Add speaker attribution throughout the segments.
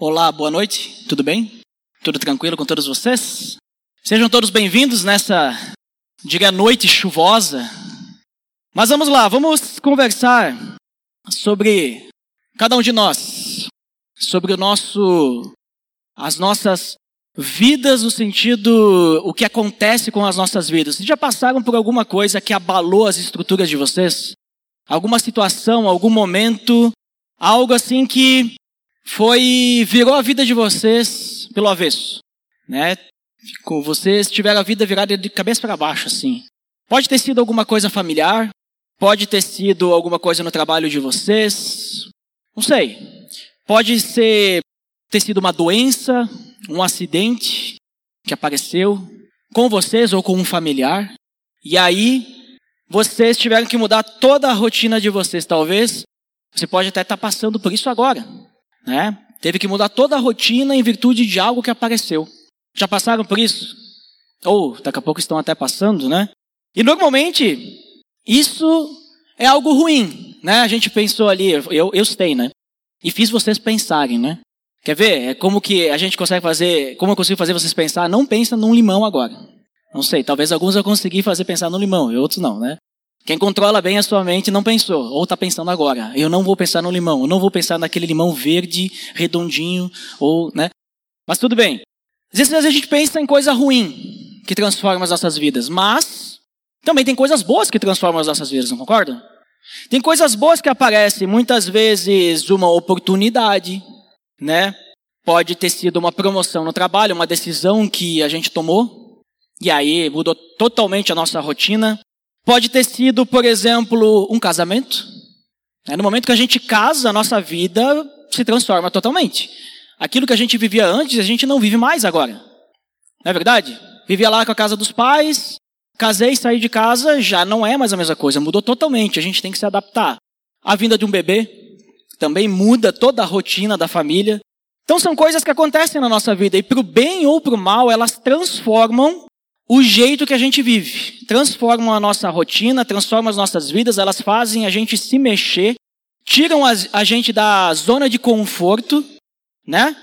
Speaker 1: Olá, boa noite, tudo bem? Tudo tranquilo com todos vocês? Sejam todos bem-vindos nessa, diga, noite chuvosa. Mas vamos lá, vamos conversar sobre cada um de nós, sobre o nosso, as nossas vidas no sentido, o que acontece com as nossas vidas. Vocês já passaram por alguma coisa que abalou as estruturas de vocês? Alguma situação, algum momento, algo assim que foi virou a vida de vocês pelo avesso, né? Ficou, vocês tiveram a vida virada de cabeça para baixo, assim. Pode ter sido alguma coisa familiar, pode ter sido alguma coisa no trabalho de vocês, não sei. Pode ser ter sido uma doença, um acidente que apareceu com vocês ou com um familiar, e aí vocês tiveram que mudar toda a rotina de vocês, talvez. Você pode até estar passando por isso agora né? Teve que mudar toda a rotina em virtude de algo que apareceu. Já passaram por isso? Ou daqui a pouco estão até passando, né? E normalmente isso é algo ruim, né? A gente pensou ali, eu, eu sei, né? E fiz vocês pensarem, né? Quer ver? É como que a gente consegue fazer, como eu consigo fazer vocês pensar? Não pensa num limão agora. Não sei, talvez alguns eu consegui fazer pensar no limão, e outros não, né? Quem controla bem a sua mente não pensou, ou está pensando agora. Eu não vou pensar no limão, eu não vou pensar naquele limão verde, redondinho, ou, né? Mas tudo bem. Às vezes a gente pensa em coisa ruim que transforma as nossas vidas, mas também tem coisas boas que transformam as nossas vidas, não concorda? Tem coisas boas que aparecem, muitas vezes uma oportunidade, né? Pode ter sido uma promoção no trabalho, uma decisão que a gente tomou, e aí mudou totalmente a nossa rotina. Pode ter sido, por exemplo, um casamento. É, no momento que a gente casa, a nossa vida se transforma totalmente. Aquilo que a gente vivia antes, a gente não vive mais agora. Não é verdade? Vivia lá com a casa dos pais, casei, saí de casa, já não é mais a mesma coisa, mudou totalmente. A gente tem que se adaptar. A vinda de um bebê também muda toda a rotina da família. Então são coisas que acontecem na nossa vida e para o bem ou para o mal, elas transformam o jeito que a gente vive. Transformam a nossa rotina, transformam as nossas vidas, elas fazem a gente se mexer, tiram a gente da zona de conforto, né?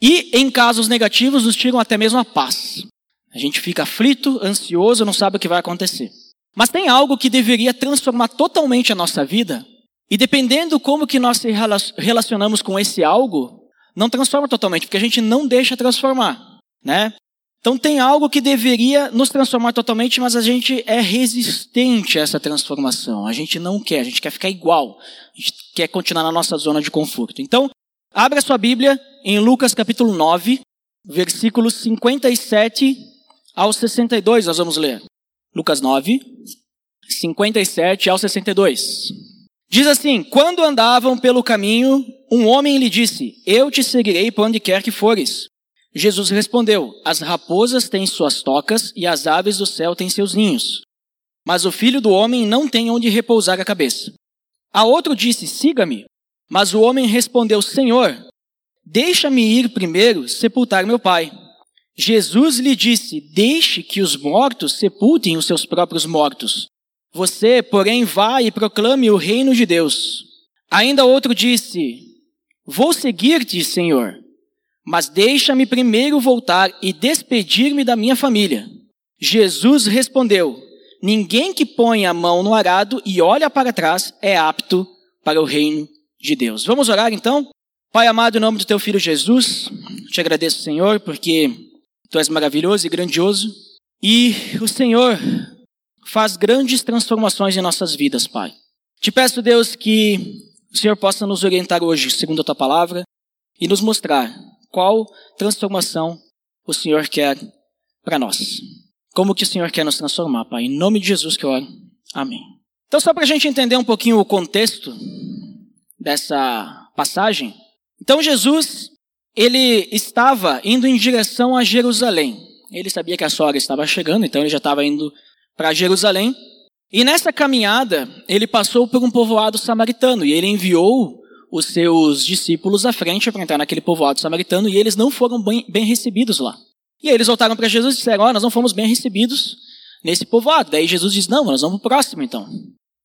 Speaker 1: E em casos negativos, nos tiram até mesmo a paz. A gente fica aflito, ansioso, não sabe o que vai acontecer. Mas tem algo que deveria transformar totalmente a nossa vida, e dependendo como que nós se relacionamos com esse algo, não transforma totalmente, porque a gente não deixa transformar, né? Então tem algo que deveria nos transformar totalmente, mas a gente é resistente a essa transformação. A gente não quer, a gente quer ficar igual. A gente quer continuar na nossa zona de conforto. Então, abra sua Bíblia em Lucas capítulo 9, versículos 57 ao 62, nós vamos ler. Lucas 9, 57 ao 62. Diz assim: Quando andavam pelo caminho, um homem lhe disse: Eu te seguirei por onde quer que fores. Jesus respondeu: As raposas têm suas tocas e as aves do céu têm seus ninhos. Mas o filho do homem não tem onde repousar a cabeça. A outro disse: Siga-me. Mas o homem respondeu: Senhor, deixa-me ir primeiro sepultar meu pai. Jesus lhe disse: Deixe que os mortos sepultem os seus próprios mortos. Você, porém, vá e proclame o reino de Deus. Ainda outro disse: Vou seguir-te, Senhor mas deixa-me primeiro voltar e despedir-me da minha família. Jesus respondeu: Ninguém que põe a mão no arado e olha para trás é apto para o reino de Deus. Vamos orar então? Pai amado, em nome do teu filho Jesus, te agradeço, Senhor, porque tu és maravilhoso e grandioso e o Senhor faz grandes transformações em nossas vidas, Pai. Te peço, Deus, que o Senhor possa nos orientar hoje, segundo a tua palavra, e nos mostrar qual transformação o Senhor quer para nós. Como que o Senhor quer nos transformar, Pai? Em nome de Jesus que eu oro. Amém. Então, só para a gente entender um pouquinho o contexto dessa passagem. Então, Jesus, ele estava indo em direção a Jerusalém. Ele sabia que a sogra estava chegando, então ele já estava indo para Jerusalém. E nessa caminhada, ele passou por um povoado samaritano e ele enviou os seus discípulos à frente para entrar naquele povoado samaritano e eles não foram bem, bem recebidos lá. E aí eles voltaram para Jesus e disseram: oh, nós não fomos bem recebidos nesse povoado. Daí Jesus diz: Não, nós vamos para o próximo então.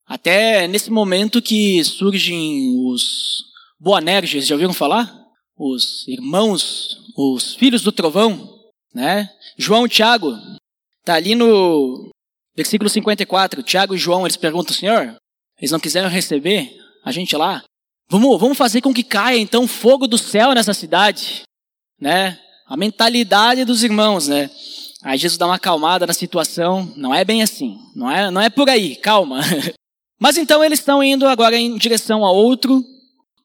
Speaker 1: Até nesse momento que surgem os Boanerges, já ouviram falar? os irmãos, os filhos do trovão, né? João e Tiago, tá ali no versículo 54. Tiago e João, eles perguntam, Senhor, eles não quiseram receber a gente lá? Vamos, vamos fazer com que caia então fogo do céu nessa cidade, né? A mentalidade dos irmãos, né? Aí Jesus dá uma acalmada na situação. Não é bem assim. Não é, não é por aí. Calma. Mas então eles estão indo agora em direção a outro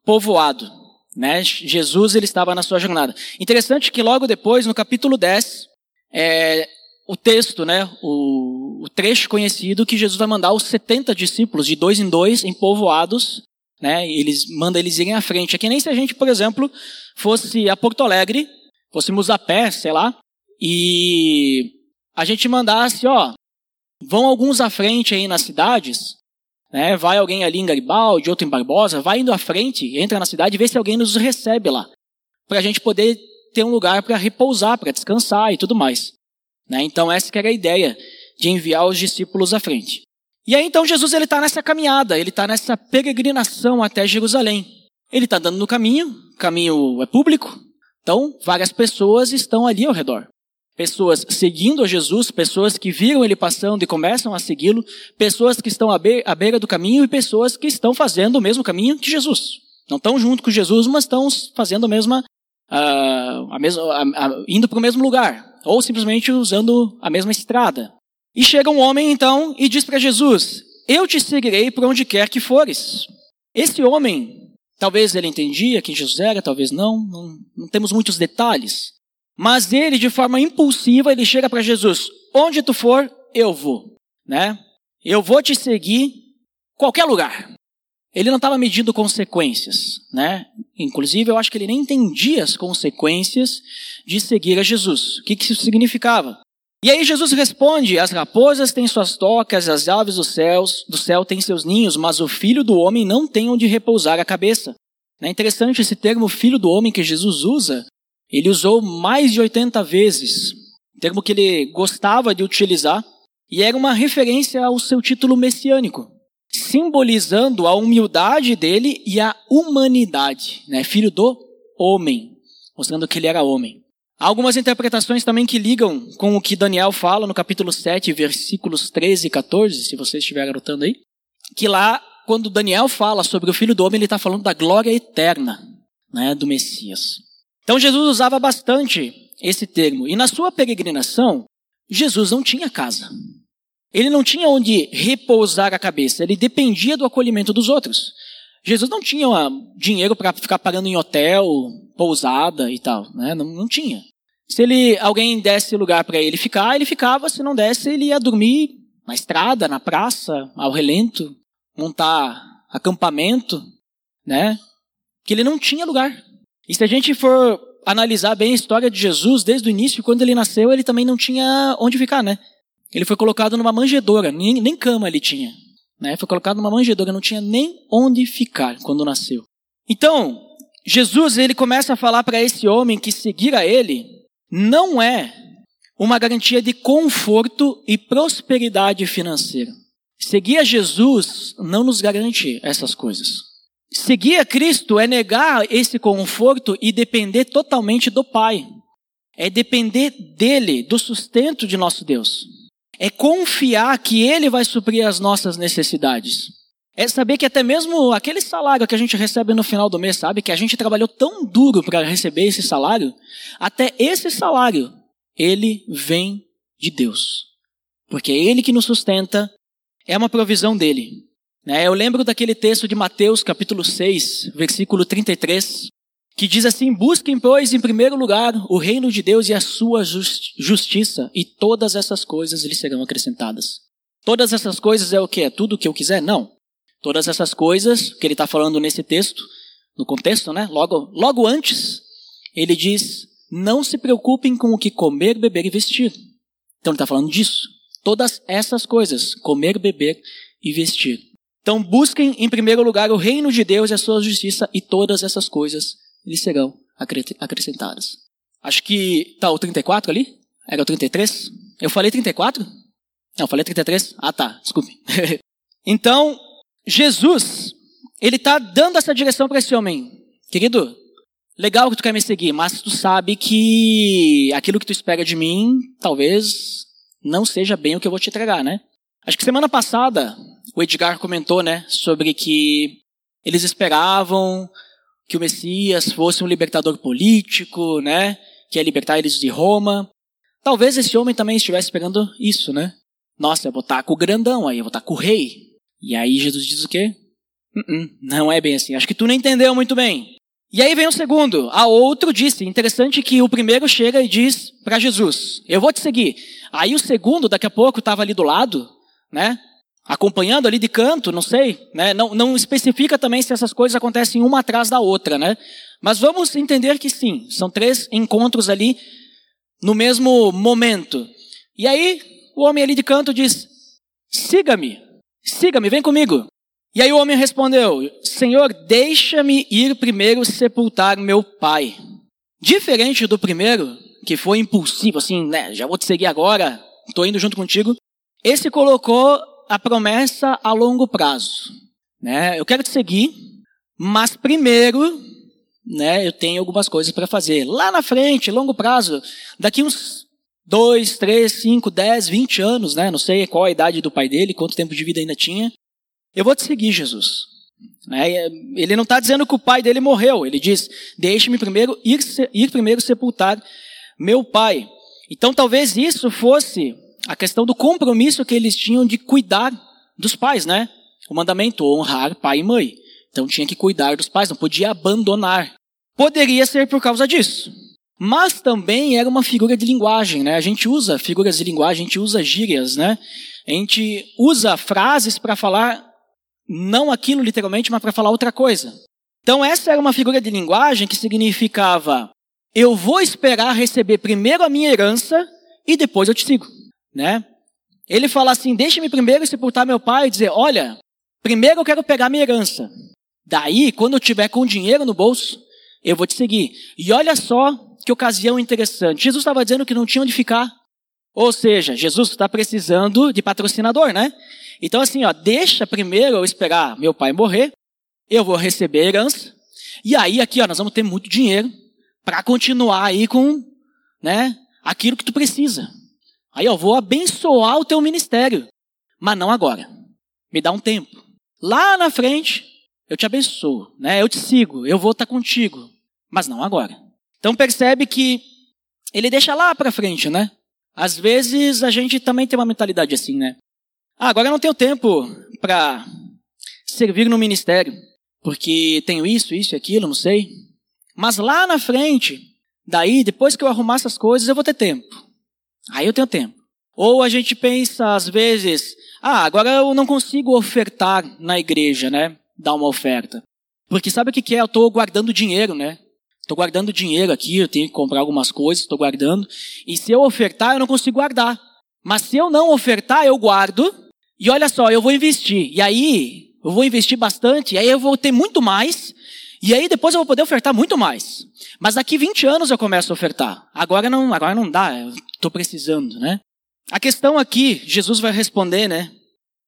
Speaker 1: povoado. Né? Jesus ele estava na sua jornada. Interessante que logo depois, no capítulo 10, é, o texto, né, o, o, trecho conhecido que Jesus vai mandar os 70 discípulos de dois em dois em povoados, né, eles manda eles irem à frente. É que nem se a gente, por exemplo, fosse a Porto Alegre, fôssemos a pé, sei lá, e a gente mandasse, ó, vão alguns à frente aí nas cidades, né? Vai alguém ali em Garibaldi, outro em Barbosa, vai indo à frente, entra na cidade e vê se alguém nos recebe lá, para a gente poder ter um lugar para repousar, para descansar e tudo mais. Né? Então essa que era a ideia de enviar os discípulos à frente. E aí então Jesus ele está nessa caminhada, ele está nessa peregrinação até Jerusalém. Ele está andando no caminho, o caminho é público, então várias pessoas estão ali ao redor pessoas seguindo a Jesus, pessoas que viram ele passando e começam a segui-lo, pessoas que estão à, be à beira do caminho e pessoas que estão fazendo o mesmo caminho que Jesus. Não estão junto com Jesus, mas estão fazendo a mesma, uh, a mesma indo para o mesmo lugar, ou simplesmente usando a mesma estrada. E chega um homem então e diz para Jesus: Eu te seguirei por onde quer que fores. Esse homem, talvez ele entendia quem Jesus era, talvez não, não, não temos muitos detalhes. Mas ele, de forma impulsiva, ele chega para Jesus: Onde tu for, eu vou. Né? Eu vou te seguir qualquer lugar. Ele não estava medindo consequências, né? Inclusive, eu acho que ele nem entendia as consequências de seguir a Jesus. O que, que isso significava? E aí Jesus responde: As raposas têm suas tocas, as aves dos céus, do céu têm seus ninhos, mas o filho do homem não tem onde repousar a cabeça. É interessante esse termo filho do homem que Jesus usa, ele usou mais de 80 vezes, termo que ele gostava de utilizar, e era uma referência ao seu título messiânico, simbolizando a humildade dele e a humanidade, né? filho do homem, mostrando que ele era homem. Há algumas interpretações também que ligam com o que Daniel fala no capítulo 7, versículos 13 e 14, se vocês estiverem anotando aí, que lá, quando Daniel fala sobre o filho do homem, ele está falando da glória eterna né, do Messias. Então Jesus usava bastante esse termo. E na sua peregrinação, Jesus não tinha casa. Ele não tinha onde repousar a cabeça. Ele dependia do acolhimento dos outros. Jesus não tinha dinheiro para ficar pagando em hotel, pousada e tal. Né? Não, não tinha. Se ele, alguém desse lugar para ele ficar, ele ficava. Se não desse, ele ia dormir na estrada, na praça, ao relento, montar acampamento, né? Que ele não tinha lugar. E se a gente for analisar bem a história de Jesus, desde o início, quando ele nasceu, ele também não tinha onde ficar, né? Ele foi colocado numa manjedoura, nem, nem cama ele tinha. Né? Foi colocado numa manjedoura, não tinha nem onde ficar quando nasceu. Então, Jesus ele começa a falar para esse homem que seguir a ele não é uma garantia de conforto e prosperidade financeira. Seguir a Jesus não nos garante essas coisas. Seguir a Cristo é negar esse conforto e depender totalmente do Pai. É depender dele, do sustento de nosso Deus. É confiar que ele vai suprir as nossas necessidades. É saber que até mesmo aquele salário que a gente recebe no final do mês, sabe? Que a gente trabalhou tão duro para receber esse salário, até esse salário, ele vem de Deus. Porque é ele que nos sustenta, é uma provisão dele. Né? Eu lembro daquele texto de Mateus, capítulo 6, versículo 33, que diz assim: Busquem, pois, em primeiro lugar o reino de Deus e a sua justiça, e todas essas coisas lhe serão acrescentadas. Todas essas coisas é o que? É tudo o que eu quiser? Não. Todas essas coisas que ele está falando nesse texto, no contexto, né? Logo, logo antes, ele diz: Não se preocupem com o que comer, beber e vestir. Então ele está falando disso. Todas essas coisas, comer, beber e vestir. Então busquem em primeiro lugar o reino de Deus e a sua justiça e todas essas coisas lhes serão acrescentadas. Acho que tá o 34 ali? Era o 33? Eu falei 34? Não, falei 33? Ah, tá, desculpe. então, Jesus, ele está dando essa direção para esse homem. Querido, legal que tu quer me seguir, mas tu sabe que aquilo que tu espera de mim, talvez não seja bem o que eu vou te entregar, né? Acho que semana passada o Edgar comentou, né, sobre que eles esperavam que o Messias fosse um libertador político, né, que ia libertar eles de Roma. Talvez esse homem também estivesse esperando isso, né? Nossa, eu vou estar com o grandão aí, eu vou estar com o rei. E aí Jesus diz o quê? Uh -uh, não é bem assim. Acho que tu não entendeu muito bem. E aí vem o segundo. A outro disse. Interessante que o primeiro chega e diz para Jesus: Eu vou te seguir. Aí o segundo, daqui a pouco, estava ali do lado, né? Acompanhando ali de canto, não sei, né? Não, não especifica também se essas coisas acontecem uma atrás da outra, né? Mas vamos entender que sim, são três encontros ali no mesmo momento. E aí o homem ali de canto diz: Siga-me, siga-me, vem comigo. E aí o homem respondeu: Senhor, deixa-me ir primeiro sepultar meu pai. Diferente do primeiro, que foi impulsivo, assim, né? Já vou te seguir agora, estou indo junto contigo. Esse colocou a promessa a longo prazo, né? Eu quero te seguir, mas primeiro, né? Eu tenho algumas coisas para fazer. Lá na frente, longo prazo, daqui uns dois, três, cinco, dez, vinte anos, né? Não sei qual a idade do pai dele, quanto tempo de vida ainda tinha. Eu vou te seguir, Jesus. Né? Ele não está dizendo que o pai dele morreu. Ele diz: Deixe-me primeiro ir, ir primeiro sepultar meu pai. Então, talvez isso fosse a questão do compromisso que eles tinham de cuidar dos pais, né? O mandamento honrar pai e mãe. Então tinha que cuidar dos pais, não podia abandonar. Poderia ser por causa disso. Mas também era uma figura de linguagem, né? A gente usa figuras de linguagem, a gente usa gírias, né? A gente usa frases para falar não aquilo literalmente, mas para falar outra coisa. Então essa era uma figura de linguagem que significava eu vou esperar receber primeiro a minha herança e depois eu te sigo, né? Ele fala assim: deixe-me primeiro sepultar meu pai e dizer: olha, primeiro eu quero pegar minha herança. Daí, quando eu tiver com dinheiro no bolso, eu vou te seguir. E olha só que ocasião interessante. Jesus estava dizendo que não tinha onde ficar. Ou seja, Jesus está precisando de patrocinador, né? Então, assim, ó, deixa primeiro eu esperar meu pai morrer, eu vou receber a herança, e aí aqui, ó, nós vamos ter muito dinheiro para continuar aí com, né, aquilo que tu precisa. Aí eu vou abençoar o teu ministério, mas não agora. Me dá um tempo. Lá na frente, eu te abençoo, né? Eu te sigo, eu vou estar contigo, mas não agora. Então percebe que ele deixa lá para frente, né? Às vezes a gente também tem uma mentalidade assim, né? Ah, agora eu não tenho tempo para servir no ministério, porque tenho isso, isso e aquilo, não sei. Mas lá na frente, daí, depois que eu arrumar essas coisas, eu vou ter tempo. Aí eu tenho tempo. Ou a gente pensa, às vezes, ah, agora eu não consigo ofertar na igreja, né? Dar uma oferta. Porque sabe o que é? Eu estou guardando dinheiro, né? Estou guardando dinheiro aqui, eu tenho que comprar algumas coisas, estou guardando. E se eu ofertar, eu não consigo guardar. Mas se eu não ofertar, eu guardo. E olha só, eu vou investir. E aí, eu vou investir bastante. E aí eu vou ter muito mais. E aí depois eu vou poder ofertar muito mais. Mas daqui 20 anos eu começo a ofertar. Agora não, agora não dá, estou precisando, né? A questão aqui, Jesus vai responder, né?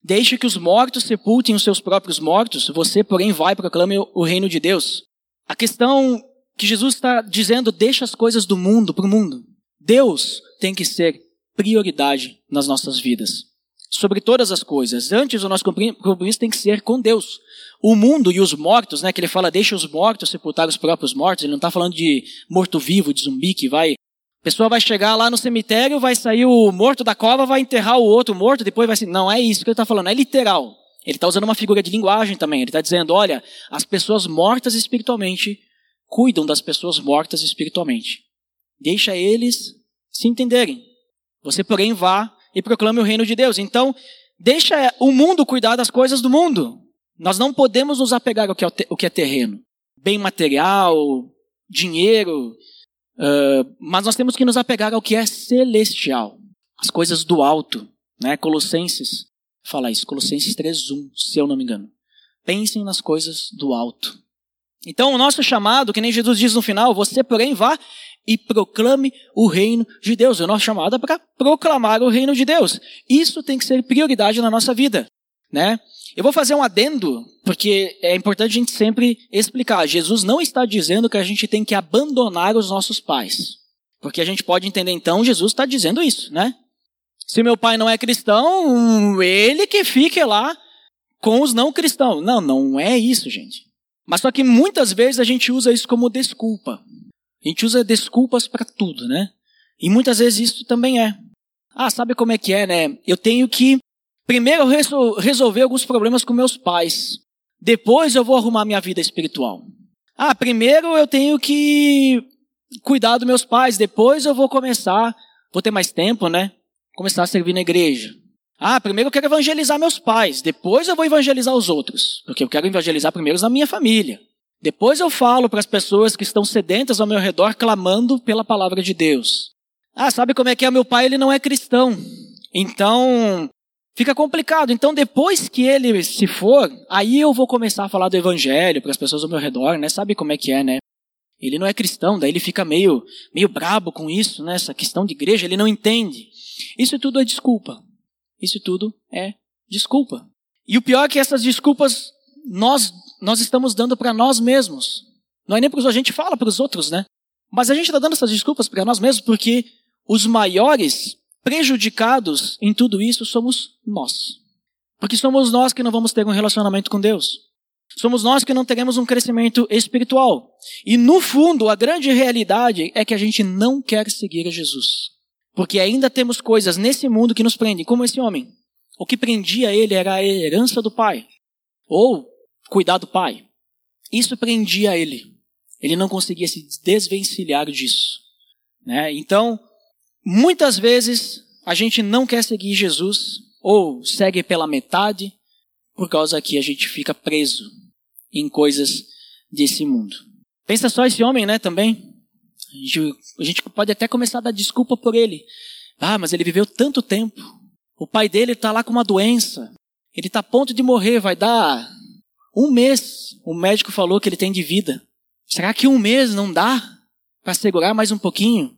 Speaker 1: Deixe que os mortos sepultem os seus próprios mortos, você, porém, vai e proclame o reino de Deus. A questão que Jesus está dizendo, deixa as coisas do mundo para o mundo. Deus tem que ser prioridade nas nossas vidas. Sobre todas as coisas. Antes, o nosso compromisso tem que ser com Deus o mundo e os mortos, né? Que ele fala, deixa os mortos sepultar os próprios mortos. Ele não está falando de morto-vivo, de zumbi que vai. A pessoa vai chegar lá no cemitério, vai sair o morto da cova, vai enterrar o outro morto, depois vai ser. Não é isso que ele está falando, é literal. Ele está usando uma figura de linguagem também. Ele está dizendo, olha, as pessoas mortas espiritualmente cuidam das pessoas mortas espiritualmente. Deixa eles se entenderem. Você, porém, vá e proclame o reino de Deus. Então, deixa o mundo cuidar das coisas do mundo. Nós não podemos nos apegar ao que é, o que é terreno, bem material, dinheiro, uh, mas nós temos que nos apegar ao que é celestial, as coisas do alto. Né? Colossenses fala isso, Colossenses 3.1, se eu não me engano. Pensem nas coisas do alto. Então, o nosso chamado, que nem Jesus diz no final, você, porém, vá e proclame o reino de Deus. O nosso chamado é para proclamar o reino de Deus. Isso tem que ser prioridade na nossa vida, né? Eu vou fazer um adendo, porque é importante a gente sempre explicar. Jesus não está dizendo que a gente tem que abandonar os nossos pais. Porque a gente pode entender então, Jesus está dizendo isso, né? Se meu pai não é cristão, ele que fique lá com os não cristãos. Não, não é isso, gente. Mas só que muitas vezes a gente usa isso como desculpa. A gente usa desculpas para tudo, né? E muitas vezes isso também é. Ah, sabe como é que é, né? Eu tenho que primeiro resolver alguns problemas com meus pais. Depois eu vou arrumar minha vida espiritual. Ah, primeiro eu tenho que cuidar dos meus pais. Depois eu vou começar, vou ter mais tempo, né? Começar a servir na igreja. Ah, primeiro eu quero evangelizar meus pais. Depois eu vou evangelizar os outros. Porque eu quero evangelizar primeiro na minha família. Depois eu falo para as pessoas que estão sedentas ao meu redor, clamando pela palavra de Deus. Ah, sabe como é que é? Meu pai, ele não é cristão. Então, fica complicado. Então, depois que ele se for, aí eu vou começar a falar do evangelho para as pessoas ao meu redor, né? Sabe como é que é, né? Ele não é cristão, daí ele fica meio, meio brabo com isso, né? Essa questão de igreja, ele não entende. Isso tudo é desculpa. Isso tudo é desculpa. E o pior é que essas desculpas nós, nós estamos dando para nós mesmos. Não é nem porque a gente fala para os outros, né? Mas a gente está dando essas desculpas para nós mesmos porque os maiores prejudicados em tudo isso somos nós. Porque somos nós que não vamos ter um relacionamento com Deus. Somos nós que não teremos um crescimento espiritual. E no fundo, a grande realidade é que a gente não quer seguir a Jesus. Porque ainda temos coisas nesse mundo que nos prendem, como esse homem. O que prendia ele era a herança do pai. Ou cuidar do pai. Isso prendia ele. Ele não conseguia se desvencilhar disso. Né? Então, Muitas vezes a gente não quer seguir Jesus ou segue pela metade, por causa que a gente fica preso em coisas desse mundo. Pensa só esse homem, né, também. A gente, a gente pode até começar a dar desculpa por ele. Ah, mas ele viveu tanto tempo. O pai dele está lá com uma doença. Ele está a ponto de morrer, vai dar um mês. O médico falou que ele tem de vida. Será que um mês não dá para segurar mais um pouquinho?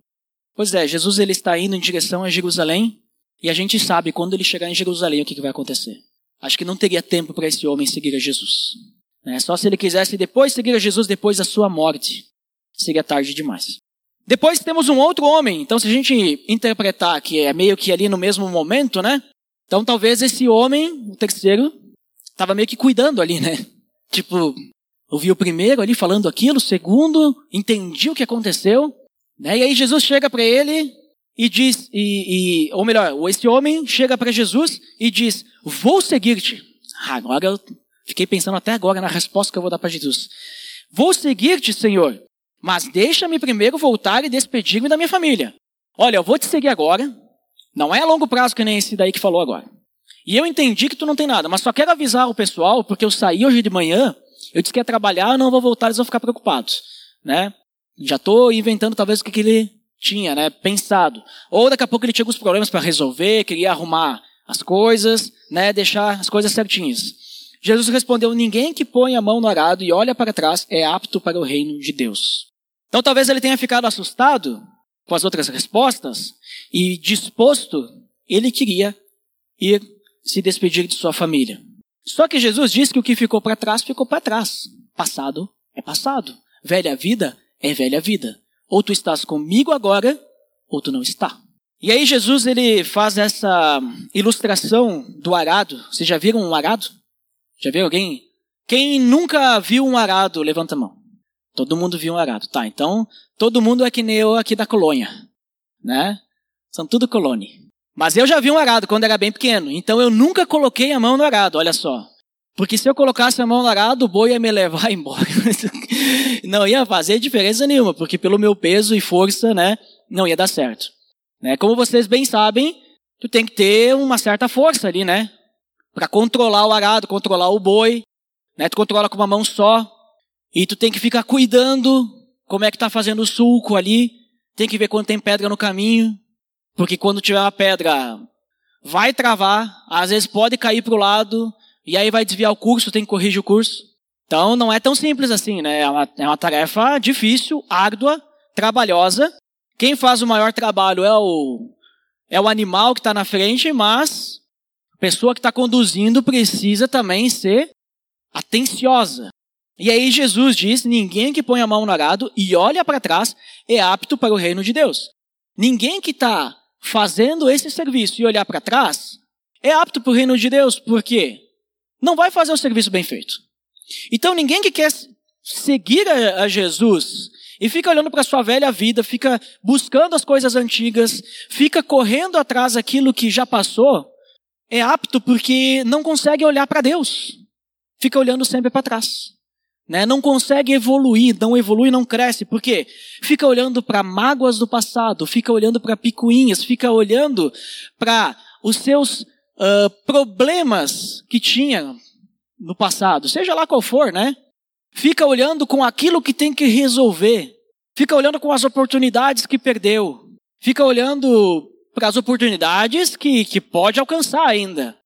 Speaker 1: Pois é, Jesus ele está indo em direção a Jerusalém e a gente sabe quando ele chegar em Jerusalém o que, que vai acontecer. Acho que não teria tempo para esse homem seguir a Jesus. Né? Só se ele quisesse depois seguir a Jesus depois da sua morte. Seria tarde demais. Depois temos um outro homem. Então, se a gente interpretar que é meio que ali no mesmo momento, né? Então, talvez esse homem, o terceiro, estava meio que cuidando ali, né? Tipo, ouviu o primeiro ali falando aquilo, o segundo, entendi o que aconteceu, né? E aí Jesus chega para ele e diz, e, e, ou melhor, esse homem chega para Jesus e diz: Vou seguir-te. Agora eu fiquei pensando até agora na resposta que eu vou dar para Jesus. Vou seguir-te, Senhor, mas deixa-me primeiro voltar e despedir-me da minha família. Olha, eu vou te seguir agora. Não é a longo prazo que nem esse daí que falou agora. E eu entendi que tu não tem nada, mas só quero avisar o pessoal, porque eu saí hoje de manhã, eu disse que ia trabalhar, não vou voltar, eles vão ficar preocupados. Né? Já estou inventando talvez o que, que ele tinha, né, pensado. Ou daqui a pouco ele tinha alguns problemas para resolver, queria arrumar as coisas, né, deixar as coisas certinhas. Jesus respondeu: Ninguém que põe a mão no arado e olha para trás é apto para o reino de Deus. Então talvez ele tenha ficado assustado com as outras respostas e disposto, ele queria ir se despedir de sua família. Só que Jesus disse que o que ficou para trás ficou para trás. Passado é passado. Velha vida é velha vida. Ou tu estás comigo agora, ou tu não está. E aí Jesus ele faz essa ilustração do arado. Vocês já viram um arado? Já viu alguém? Quem nunca viu um arado, levanta a mão. Todo mundo viu um arado. Tá, então todo mundo é que nem eu aqui da colônia. Né? São tudo colônia. Mas eu já vi um arado quando era bem pequeno. Então eu nunca coloquei a mão no arado, olha só. Porque se eu colocasse a mão no arado, o boi ia me levar embora. não ia fazer diferença nenhuma, porque pelo meu peso e força, né, não ia dar certo. Né? Como vocês bem sabem, tu tem que ter uma certa força ali, né? Para controlar o arado, controlar o boi. Né? Tu controla com uma mão só. E tu tem que ficar cuidando como é que tá fazendo o sulco ali. Tem que ver quando tem pedra no caminho. Porque quando tiver uma pedra, vai travar. Às vezes pode cair para o lado e aí vai desviar o curso, tem que corrigir o curso. Então não é tão simples assim, né? É uma, é uma tarefa difícil, árdua, trabalhosa. Quem faz o maior trabalho é o, é o animal que está na frente, mas A pessoa que está conduzindo precisa também ser atenciosa. E aí Jesus diz: ninguém que põe a mão no arado e olha para trás é apto para o reino de Deus. Ninguém que está fazendo esse serviço e olhar para trás é apto para o reino de Deus, porque não vai fazer o serviço bem feito. Então ninguém que quer seguir a, a Jesus e fica olhando para sua velha vida, fica buscando as coisas antigas, fica correndo atrás daquilo que já passou, é apto porque não consegue olhar para Deus. Fica olhando sempre para trás. Né? Não consegue evoluir, não evolui, não cresce. Por quê? Fica olhando para mágoas do passado, fica olhando para picuinhas, fica olhando para os seus uh, problemas que tinha no passado, seja lá qual for, né? Fica olhando com aquilo que tem que resolver. Fica olhando com as oportunidades que perdeu. Fica olhando para as oportunidades que, que pode alcançar ainda,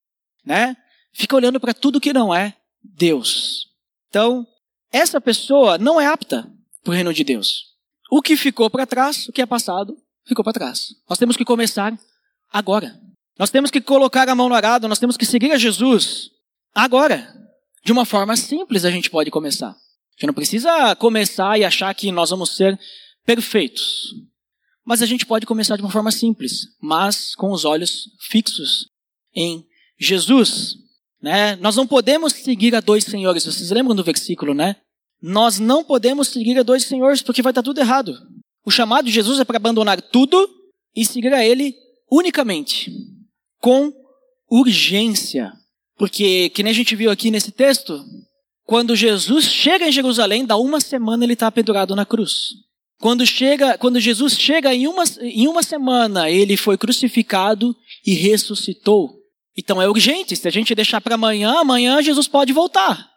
Speaker 1: né? Fica olhando para tudo que não é Deus. Então, essa pessoa não é apta para o reino de Deus. O que ficou para trás, o que é passado, ficou para trás. Nós temos que começar agora. Nós temos que colocar a mão no arado, nós temos que seguir a Jesus agora. De uma forma simples a gente pode começar. A gente não precisa começar e achar que nós vamos ser perfeitos. Mas a gente pode começar de uma forma simples, mas com os olhos fixos em Jesus. Né? Nós não podemos seguir a dois senhores. Vocês lembram do versículo, né? Nós não podemos seguir a dois senhores porque vai estar tudo errado. O chamado de Jesus é para abandonar tudo e seguir a Ele unicamente, com urgência. Porque, que nem a gente viu aqui nesse texto, quando Jesus chega em Jerusalém, dá uma semana ele está pendurado na cruz. Quando, chega, quando Jesus chega em uma, em uma semana, ele foi crucificado e ressuscitou. Então é urgente. Se a gente deixar para amanhã, amanhã Jesus pode voltar.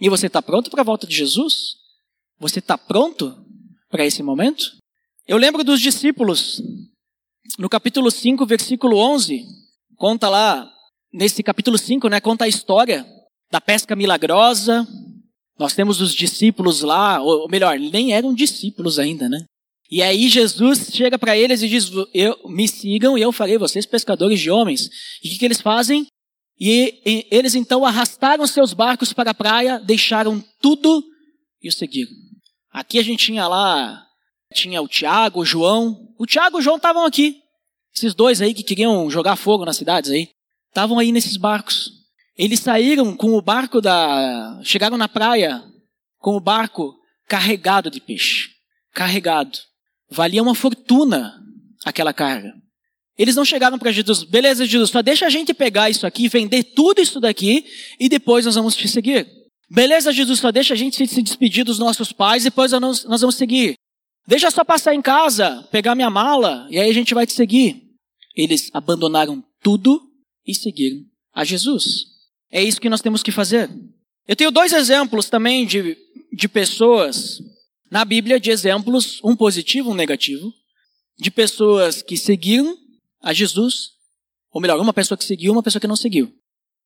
Speaker 1: E você está pronto para a volta de Jesus? Você está pronto para esse momento? Eu lembro dos discípulos, no capítulo 5, versículo 11, conta lá, nesse capítulo 5, né, conta a história da pesca milagrosa. Nós temos os discípulos lá, ou melhor, nem eram discípulos ainda, né? E aí Jesus chega para eles e diz: eu, Me sigam e eu farei vocês pescadores de homens. E o que, que eles fazem? E, e eles então arrastaram seus barcos para a praia, deixaram tudo e o seguiram. Aqui a gente tinha lá, tinha o Tiago, o João. O Tiago e o João estavam aqui. Esses dois aí que queriam jogar fogo nas cidades aí. Estavam aí nesses barcos. Eles saíram com o barco da. Chegaram na praia com o barco carregado de peixe. Carregado. Valia uma fortuna aquela carga. Eles não chegaram para Jesus, beleza, Jesus, só deixa a gente pegar isso aqui, vender tudo isso daqui e depois nós vamos te seguir. Beleza, Jesus, só deixa a gente se despedir dos nossos pais e depois nós, vamos seguir. Deixa só passar em casa, pegar minha mala e aí a gente vai te seguir. Eles abandonaram tudo e seguiram a Jesus. É isso que nós temos que fazer. Eu tenho dois exemplos também de, de pessoas na Bíblia de exemplos, um positivo, um negativo, de pessoas que seguiram a Jesus, ou melhor, uma pessoa que seguiu, uma pessoa que não seguiu.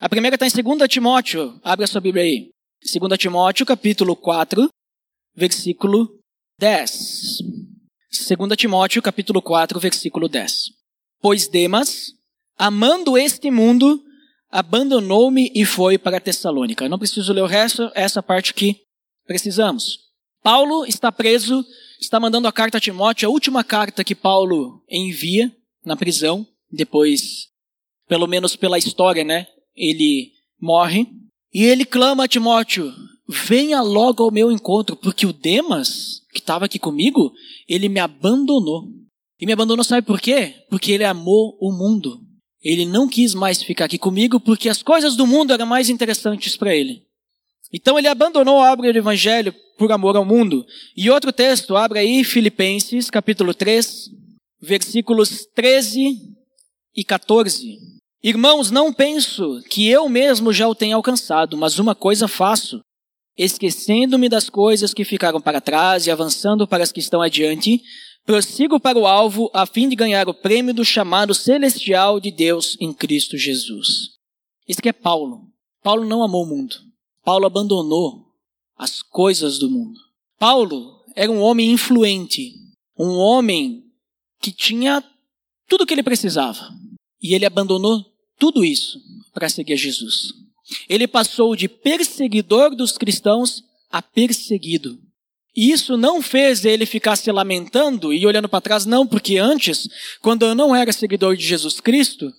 Speaker 1: A primeira está em 2 Timóteo, abre a sua Bíblia aí. 2 Timóteo, capítulo 4, versículo 10. 2 Timóteo, capítulo 4, versículo 10. Pois Demas, amando este mundo, abandonou-me e foi para Tessalônica. Eu não preciso ler o resto, essa parte que precisamos. Paulo está preso, está mandando a carta a Timóteo, a última carta que Paulo envia na prisão, depois, pelo menos pela história, né? Ele morre. E ele clama a Timóteo: venha logo ao meu encontro, porque o Demas, que estava aqui comigo, ele me abandonou. E me abandonou, sabe por quê? Porque ele amou o mundo. Ele não quis mais ficar aqui comigo porque as coisas do mundo eram mais interessantes para ele. Então ele abandonou a obra do evangelho por amor ao mundo. E outro texto, abre aí Filipenses, capítulo 3, versículos 13 e 14. Irmãos, não penso que eu mesmo já o tenha alcançado, mas uma coisa faço, esquecendo-me das coisas que ficaram para trás e avançando para as que estão adiante, prossigo para o alvo a fim de ganhar o prêmio do chamado celestial de Deus em Cristo Jesus. Isso que é Paulo. Paulo não amou o mundo. Paulo abandonou as coisas do mundo. Paulo era um homem influente, um homem que tinha tudo o que ele precisava. E ele abandonou tudo isso para seguir Jesus. Ele passou de perseguidor dos cristãos a perseguido. E isso não fez ele ficar se lamentando e olhando para trás, não, porque antes, quando eu não era seguidor de Jesus Cristo,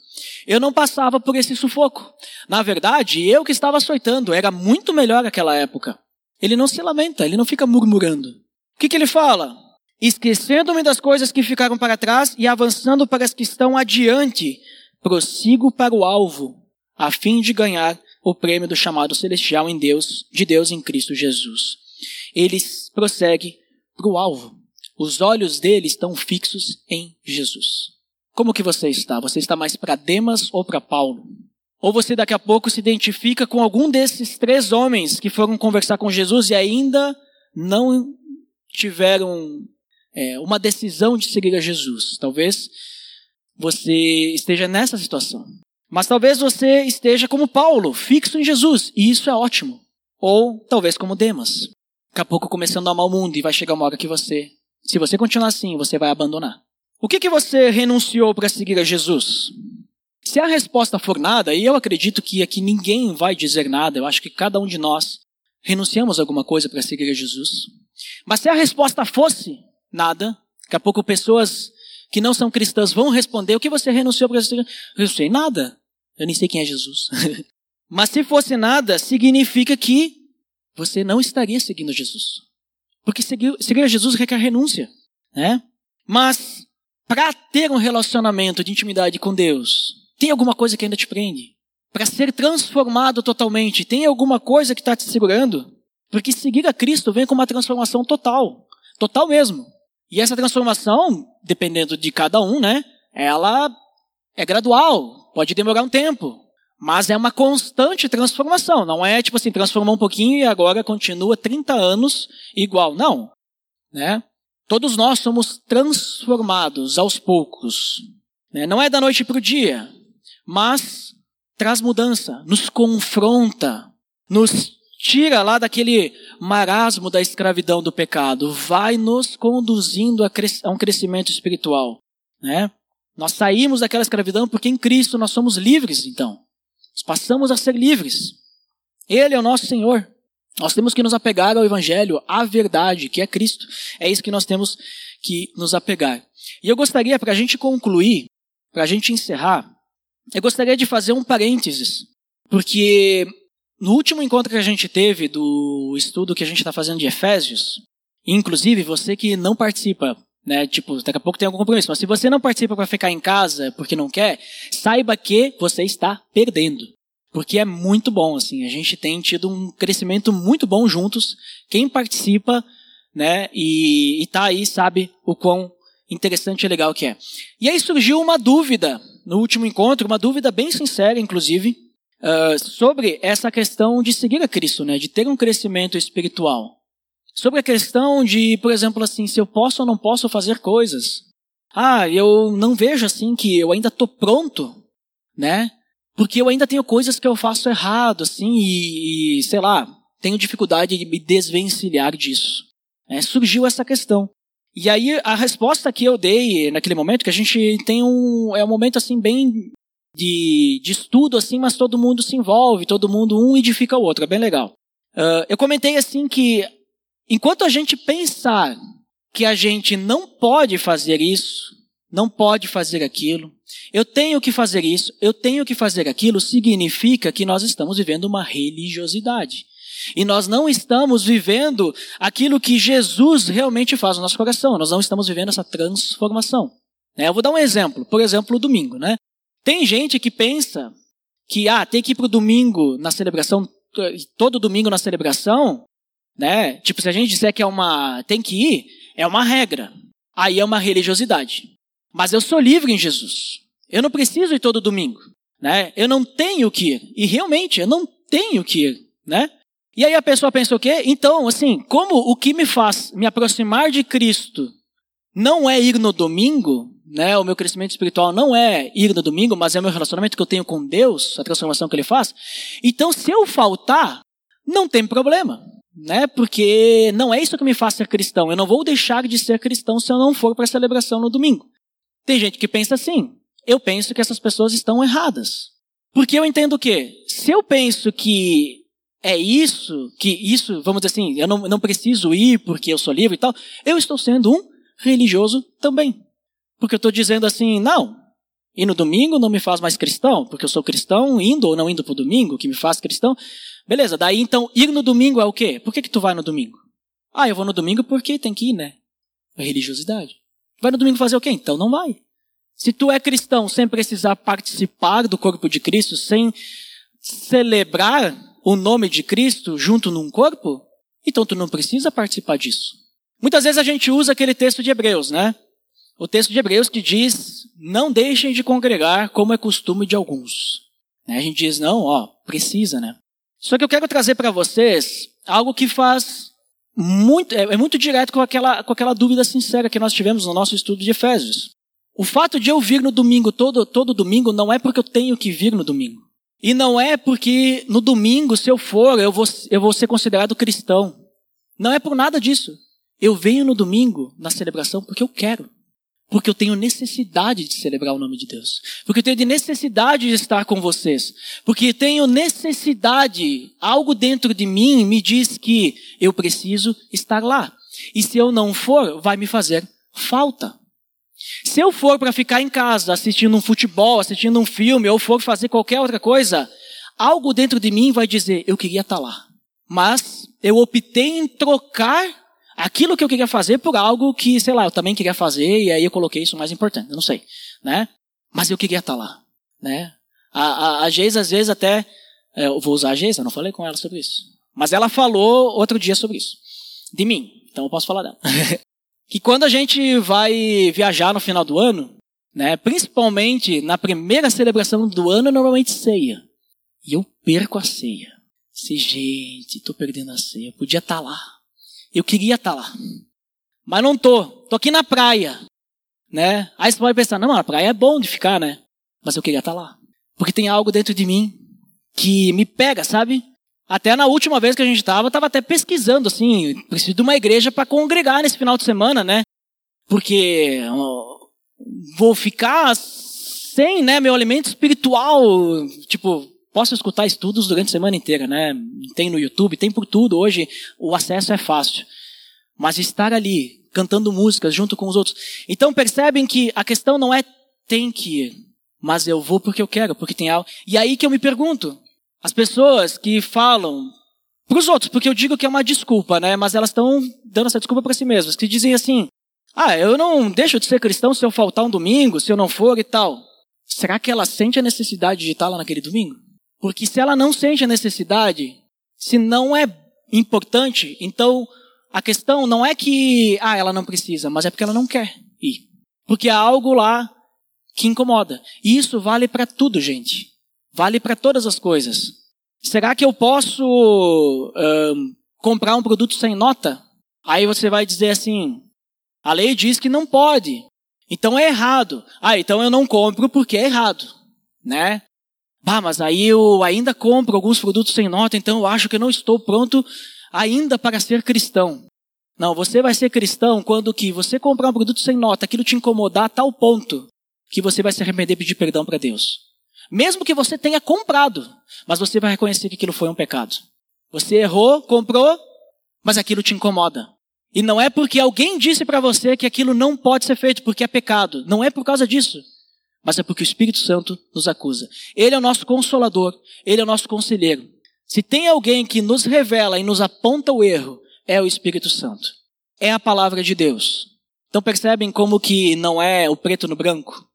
Speaker 1: eu não passava por esse sufoco. Na verdade, eu que estava açoitando, era muito melhor aquela época. Ele não se lamenta, ele não fica murmurando. O que, que ele fala? Esquecendo-me das coisas que ficaram para trás e avançando para as que estão adiante, prossigo para o alvo, a fim de ganhar o prêmio do chamado celestial em Deus, de Deus em Cristo Jesus. Ele prossegue para o alvo. Os olhos dele estão fixos em Jesus. Como que você está? Você está mais para Demas ou para Paulo? Ou você daqui a pouco se identifica com algum desses três homens que foram conversar com Jesus e ainda não tiveram é, uma decisão de seguir a Jesus. Talvez você esteja nessa situação. Mas talvez você esteja como Paulo, fixo em Jesus, e isso é ótimo. Ou talvez como Demas, daqui a pouco começando a amar o mundo e vai chegar uma hora que você, se você continuar assim, você vai abandonar. O que, que você renunciou para seguir a Jesus? Se a resposta for nada, e eu acredito que aqui ninguém vai dizer nada, eu acho que cada um de nós renunciamos alguma coisa para seguir a Jesus. Mas se a resposta fosse nada, daqui a pouco pessoas que não são cristãs vão responder: o que você renunciou para seguir? Eu sei nada. Eu nem sei quem é Jesus. Mas se fosse nada, significa que você não estaria seguindo Jesus. Porque seguir, seguir Jesus requer renúncia. Né? Mas para ter um relacionamento de intimidade com Deus, tem alguma coisa que ainda te prende? Para ser transformado totalmente, tem alguma coisa que está te segurando? Porque seguir a Cristo vem com uma transformação total. Total mesmo. E essa transformação, dependendo de cada um, né? Ela é gradual, pode demorar um tempo. Mas é uma constante transformação. Não é tipo assim, transformou um pouquinho e agora continua 30 anos igual. Não. Né? Todos nós somos transformados aos poucos. Né? Não é da noite para o dia, mas traz mudança, nos confronta, nos tira lá daquele marasmo da escravidão do pecado, vai nos conduzindo a, a um crescimento espiritual. Né? Nós saímos daquela escravidão porque em Cristo nós somos livres, então. Nós passamos a ser livres. Ele é o nosso Senhor. Nós temos que nos apegar ao Evangelho, à verdade, que é Cristo. É isso que nós temos que nos apegar. E eu gostaria, para a gente concluir, para a gente encerrar, eu gostaria de fazer um parênteses, porque no último encontro que a gente teve do estudo que a gente está fazendo de Efésios, inclusive você que não participa, né, tipo, daqui a pouco tem algum compromisso, mas se você não participa para ficar em casa porque não quer, saiba que você está perdendo porque é muito bom, assim, a gente tem tido um crescimento muito bom juntos. Quem participa, né, e, e tá aí sabe o quão interessante e legal que é. E aí surgiu uma dúvida no último encontro, uma dúvida bem sincera, inclusive, uh, sobre essa questão de seguir a Cristo, né, de ter um crescimento espiritual. Sobre a questão de, por exemplo, assim, se eu posso ou não posso fazer coisas. Ah, eu não vejo assim que eu ainda estou pronto, né, porque eu ainda tenho coisas que eu faço errado, assim, e, e sei lá, tenho dificuldade de me desvencilhar disso. É, surgiu essa questão. E aí a resposta que eu dei naquele momento, que a gente tem um. É um momento assim bem de, de estudo, assim, mas todo mundo se envolve, todo mundo um edifica o outro, é bem legal. Uh, eu comentei assim que enquanto a gente pensar que a gente não pode fazer isso, não pode fazer aquilo, eu tenho que fazer isso, eu tenho que fazer aquilo, significa que nós estamos vivendo uma religiosidade. E nós não estamos vivendo aquilo que Jesus realmente faz no nosso coração. Nós não estamos vivendo essa transformação. Né? Eu vou dar um exemplo. Por exemplo, o domingo. Né? Tem gente que pensa que ah, tem que ir para o domingo na celebração, todo domingo na celebração, né? Tipo, se a gente disser que é uma. tem que ir, é uma regra. Aí é uma religiosidade. Mas eu sou livre em Jesus. Eu não preciso ir todo domingo, né? Eu não tenho que ir. E realmente, eu não tenho que ir, né? E aí a pessoa pensa o quê? Então, assim, como o que me faz me aproximar de Cristo não é ir no domingo, né? O meu crescimento espiritual não é ir no domingo, mas é o meu relacionamento que eu tenho com Deus, a transformação que Ele faz. Então, se eu faltar, não tem problema, né? Porque não é isso que me faz ser cristão. Eu não vou deixar de ser cristão se eu não for para a celebração no domingo. Tem gente que pensa assim. Eu penso que essas pessoas estão erradas. Porque eu entendo o quê? Se eu penso que é isso, que isso, vamos dizer assim, eu não, não preciso ir porque eu sou livre e tal, eu estou sendo um religioso também. Porque eu estou dizendo assim, não, ir no domingo não me faz mais cristão, porque eu sou cristão indo ou não indo para o domingo, que me faz cristão. Beleza, daí então ir no domingo é o quê? Por que, que tu vai no domingo? Ah, eu vou no domingo porque tem que ir, né? Religiosidade. Vai no domingo fazer o quê? Então não vai. Se tu é cristão sem precisar participar do corpo de Cristo, sem celebrar o nome de Cristo junto num corpo, então tu não precisa participar disso. Muitas vezes a gente usa aquele texto de Hebreus, né? O texto de Hebreus que diz: não deixem de congregar como é costume de alguns. A gente diz: não, ó, precisa, né? Só que eu quero trazer para vocês algo que faz muito, é, é muito direto com aquela, com aquela dúvida sincera que nós tivemos no nosso estudo de Efésios. O fato de eu vir no domingo, todo, todo domingo, não é porque eu tenho que vir no domingo. E não é porque no domingo, se eu for, eu vou, eu vou ser considerado cristão. Não é por nada disso. Eu venho no domingo, na celebração, porque eu quero. Porque eu tenho necessidade de celebrar o nome de Deus. Porque eu tenho necessidade de estar com vocês. Porque tenho necessidade, algo dentro de mim me diz que eu preciso estar lá. E se eu não for, vai me fazer falta. Se eu for para ficar em casa assistindo um futebol, assistindo um filme, ou for fazer qualquer outra coisa, algo dentro de mim vai dizer: eu queria estar tá lá. Mas eu optei em trocar aquilo que eu queria fazer por algo que, sei lá, eu também queria fazer, e aí eu coloquei isso mais importante, eu não sei, né? Mas eu queria estar lá, né? A, a, a Geisa, às vezes, até. É, eu vou usar a Geisa, não falei com ela sobre isso. Mas ela falou outro dia sobre isso. De mim. Então eu posso falar dela. que quando a gente vai viajar no final do ano, né, principalmente na primeira celebração do ano, normalmente ceia. E eu perco a ceia. Se, gente, tô perdendo a ceia. Eu podia estar lá. Eu queria estar tá lá. Mas não tô. Tô aqui na praia. Né? Aí você pode pensar, não, a praia é bom de ficar, né? Mas eu queria estar tá lá. Porque tem algo dentro de mim que me pega, sabe? Até na última vez que a gente estava, estava até pesquisando, assim, preciso de uma igreja para congregar nesse final de semana, né? Porque vou ficar sem, né, meu alimento espiritual, tipo, posso escutar estudos durante a semana inteira, né? Tem no YouTube, tem por tudo, hoje o acesso é fácil. Mas estar ali, cantando músicas junto com os outros. Então percebem que a questão não é tem que ir, mas eu vou porque eu quero, porque tem algo. E aí que eu me pergunto, as pessoas que falam para os outros, porque eu digo que é uma desculpa, né? Mas elas estão dando essa desculpa para si mesmas, que dizem assim: "Ah, eu não deixo de ser cristão se eu faltar um domingo, se eu não for e tal". Será que ela sente a necessidade de estar lá naquele domingo? Porque se ela não sente a necessidade, se não é importante, então a questão não é que ah, ela não precisa, mas é porque ela não quer ir. Porque há algo lá que incomoda. E isso vale para tudo, gente. Vale para todas as coisas. Será que eu posso comprar um produto sem nota? Aí você vai dizer assim: a lei diz que não pode. Então é errado. Ah, então eu não compro porque é errado, né? Bah, mas aí eu ainda compro alguns produtos sem nota, então eu acho que eu não estou pronto ainda para ser cristão. Não, você vai ser cristão quando que você comprar um produto sem nota, aquilo te incomodar a tal ponto que você vai se arrepender e pedir perdão para Deus. Mesmo que você tenha comprado, mas você vai reconhecer que aquilo foi um pecado. Você errou, comprou, mas aquilo te incomoda. E não é porque alguém disse para você que aquilo não pode ser feito porque é pecado. Não é por causa disso. Mas é porque o Espírito Santo nos acusa. Ele é o nosso consolador, ele é o nosso conselheiro. Se tem alguém que nos revela e nos aponta o erro, é o Espírito Santo. É a palavra de Deus. Então percebem como que não é o preto no branco?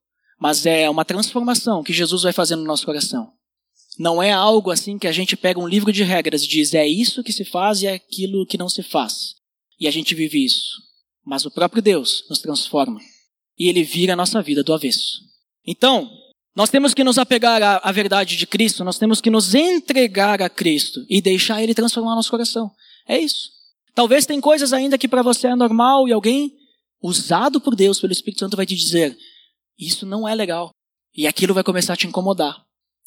Speaker 1: mas é uma transformação que Jesus vai fazer no nosso coração. Não é algo assim que a gente pega um livro de regras e diz é isso que se faz e é aquilo que não se faz. E a gente vive isso. Mas o próprio Deus nos transforma. E ele vira a nossa vida do avesso. Então, nós temos que nos apegar à, à verdade de Cristo, nós temos que nos entregar a Cristo e deixar ele transformar nosso coração. É isso. Talvez tem coisas ainda que para você é normal e alguém usado por Deus, pelo Espírito Santo, vai te dizer: isso não é legal. E aquilo vai começar a te incomodar.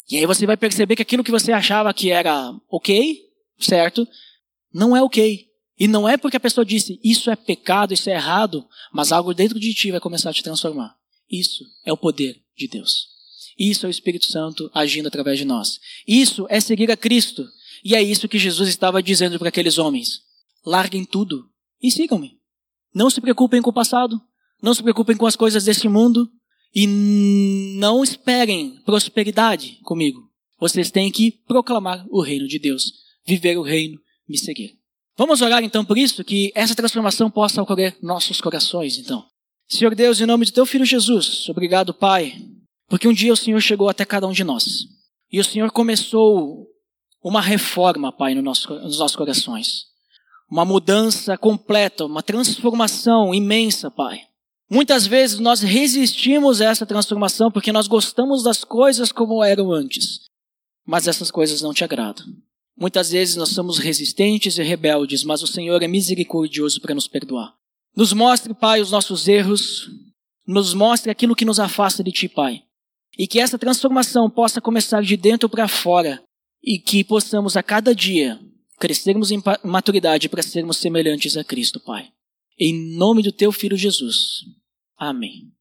Speaker 1: E aí você vai perceber que aquilo que você achava que era ok, certo, não é ok. E não é porque a pessoa disse isso é pecado, isso é errado, mas algo dentro de ti vai começar a te transformar. Isso é o poder de Deus. Isso é o Espírito Santo agindo através de nós. Isso é seguir a Cristo. E é isso que Jesus estava dizendo para aqueles homens. Larguem tudo e sigam-me. Não se preocupem com o passado. Não se preocupem com as coisas deste mundo. E não esperem prosperidade comigo. Vocês têm que proclamar o reino de Deus, viver o reino, me seguir. Vamos orar então por isso, que essa transformação possa ocorrer nossos corações, então. Senhor Deus, em nome de teu filho Jesus, obrigado, Pai, porque um dia o Senhor chegou até cada um de nós. E o Senhor começou uma reforma, Pai, no nosso, nos nossos corações. Uma mudança completa, uma transformação imensa, Pai. Muitas vezes nós resistimos a essa transformação porque nós gostamos das coisas como eram antes. Mas essas coisas não te agradam. Muitas vezes nós somos resistentes e rebeldes, mas o Senhor é misericordioso para nos perdoar. Nos mostre, Pai, os nossos erros, nos mostre aquilo que nos afasta de Ti, Pai. E que essa transformação possa começar de dentro para fora e que possamos a cada dia crescermos em maturidade para sermos semelhantes a Cristo, Pai. Em nome do Teu Filho Jesus. Amém.